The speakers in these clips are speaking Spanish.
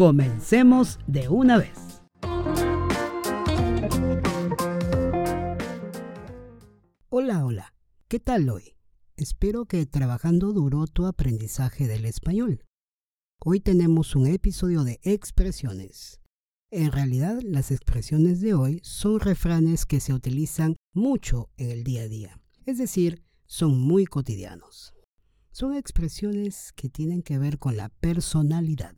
comencemos de una vez. Hola, hola. ¿Qué tal hoy? Espero que trabajando duro tu aprendizaje del español. Hoy tenemos un episodio de expresiones. En realidad, las expresiones de hoy son refranes que se utilizan mucho en el día a día, es decir, son muy cotidianos. Son expresiones que tienen que ver con la personalidad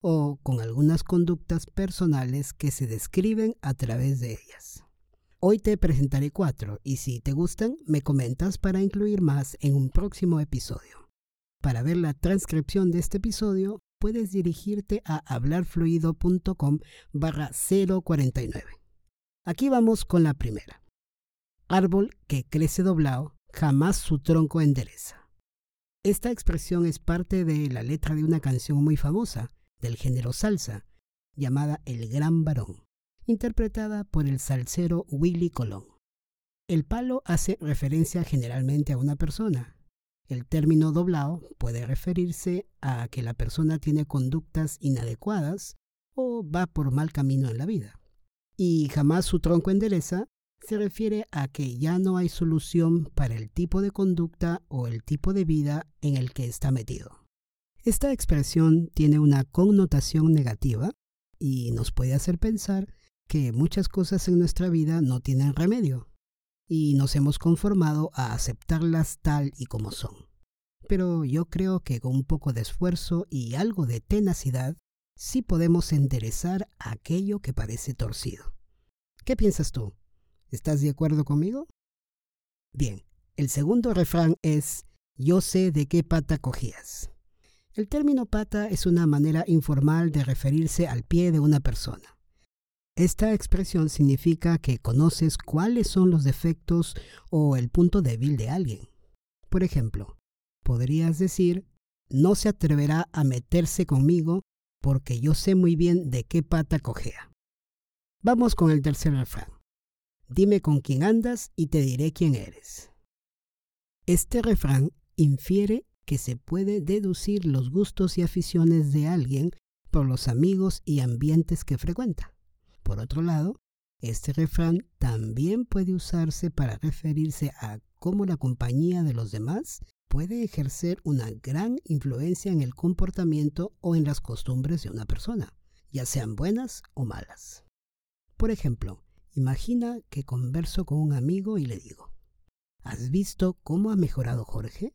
o con algunas conductas personales que se describen a través de ellas. Hoy te presentaré cuatro y si te gustan me comentas para incluir más en un próximo episodio. Para ver la transcripción de este episodio puedes dirigirte a hablarfluido.com barra 049. Aquí vamos con la primera. Árbol que crece doblado, jamás su tronco endereza. Esta expresión es parte de la letra de una canción muy famosa, del género salsa, llamada El Gran Varón, interpretada por el salsero Willy Colón. El palo hace referencia generalmente a una persona. El término doblado puede referirse a que la persona tiene conductas inadecuadas o va por mal camino en la vida. Y jamás su tronco endereza se refiere a que ya no hay solución para el tipo de conducta o el tipo de vida en el que está metido. Esta expresión tiene una connotación negativa y nos puede hacer pensar que muchas cosas en nuestra vida no tienen remedio y nos hemos conformado a aceptarlas tal y como son. Pero yo creo que con un poco de esfuerzo y algo de tenacidad, sí podemos enderezar aquello que parece torcido. ¿Qué piensas tú? ¿Estás de acuerdo conmigo? Bien, el segundo refrán es, yo sé de qué pata cogías. El término pata es una manera informal de referirse al pie de una persona. Esta expresión significa que conoces cuáles son los defectos o el punto débil de alguien. Por ejemplo, podrías decir, no se atreverá a meterse conmigo porque yo sé muy bien de qué pata cojea. Vamos con el tercer refrán. Dime con quién andas y te diré quién eres. Este refrán infiere que se puede deducir los gustos y aficiones de alguien por los amigos y ambientes que frecuenta. Por otro lado, este refrán también puede usarse para referirse a cómo la compañía de los demás puede ejercer una gran influencia en el comportamiento o en las costumbres de una persona, ya sean buenas o malas. Por ejemplo, imagina que converso con un amigo y le digo, ¿has visto cómo ha mejorado Jorge?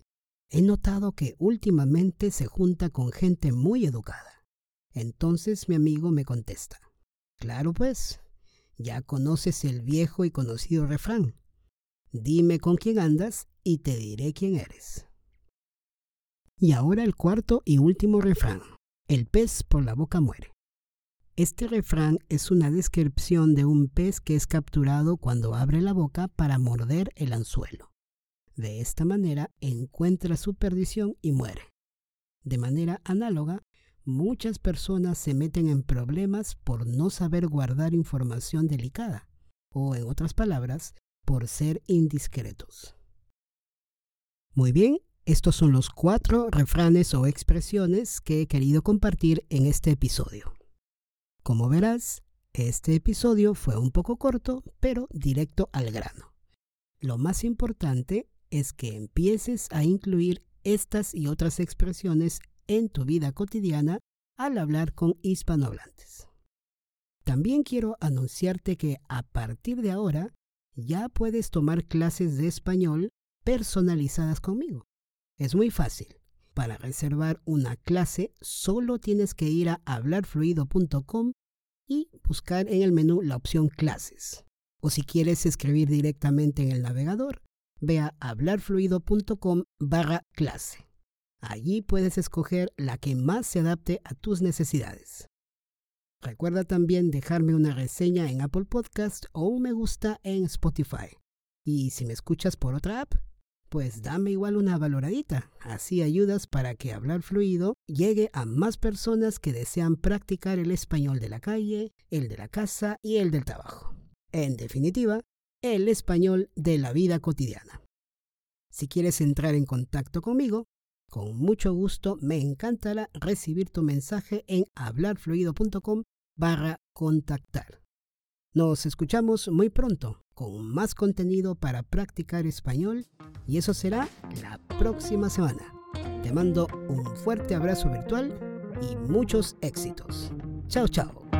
He notado que últimamente se junta con gente muy educada. Entonces mi amigo me contesta. Claro pues, ya conoces el viejo y conocido refrán. Dime con quién andas y te diré quién eres. Y ahora el cuarto y último refrán. El pez por la boca muere. Este refrán es una descripción de un pez que es capturado cuando abre la boca para morder el anzuelo. De esta manera encuentra su perdición y muere. De manera análoga, muchas personas se meten en problemas por no saber guardar información delicada, o en otras palabras, por ser indiscretos. Muy bien, estos son los cuatro refranes o expresiones que he querido compartir en este episodio. Como verás, este episodio fue un poco corto, pero directo al grano. Lo más importante es que empieces a incluir estas y otras expresiones en tu vida cotidiana al hablar con hispanohablantes. También quiero anunciarte que a partir de ahora ya puedes tomar clases de español personalizadas conmigo. Es muy fácil. Para reservar una clase solo tienes que ir a hablarfluido.com y buscar en el menú la opción clases. O si quieres escribir directamente en el navegador, ve a hablarfluido.com barra clase. Allí puedes escoger la que más se adapte a tus necesidades. Recuerda también dejarme una reseña en Apple Podcast o un me gusta en Spotify. Y si me escuchas por otra app, pues dame igual una valoradita. Así ayudas para que hablar fluido llegue a más personas que desean practicar el español de la calle, el de la casa y el del trabajo. En definitiva, el español de la vida cotidiana. Si quieres entrar en contacto conmigo, con mucho gusto me encantará recibir tu mensaje en hablarfluido.com barra contactar. Nos escuchamos muy pronto con más contenido para practicar español y eso será la próxima semana. Te mando un fuerte abrazo virtual y muchos éxitos. Chao, chao.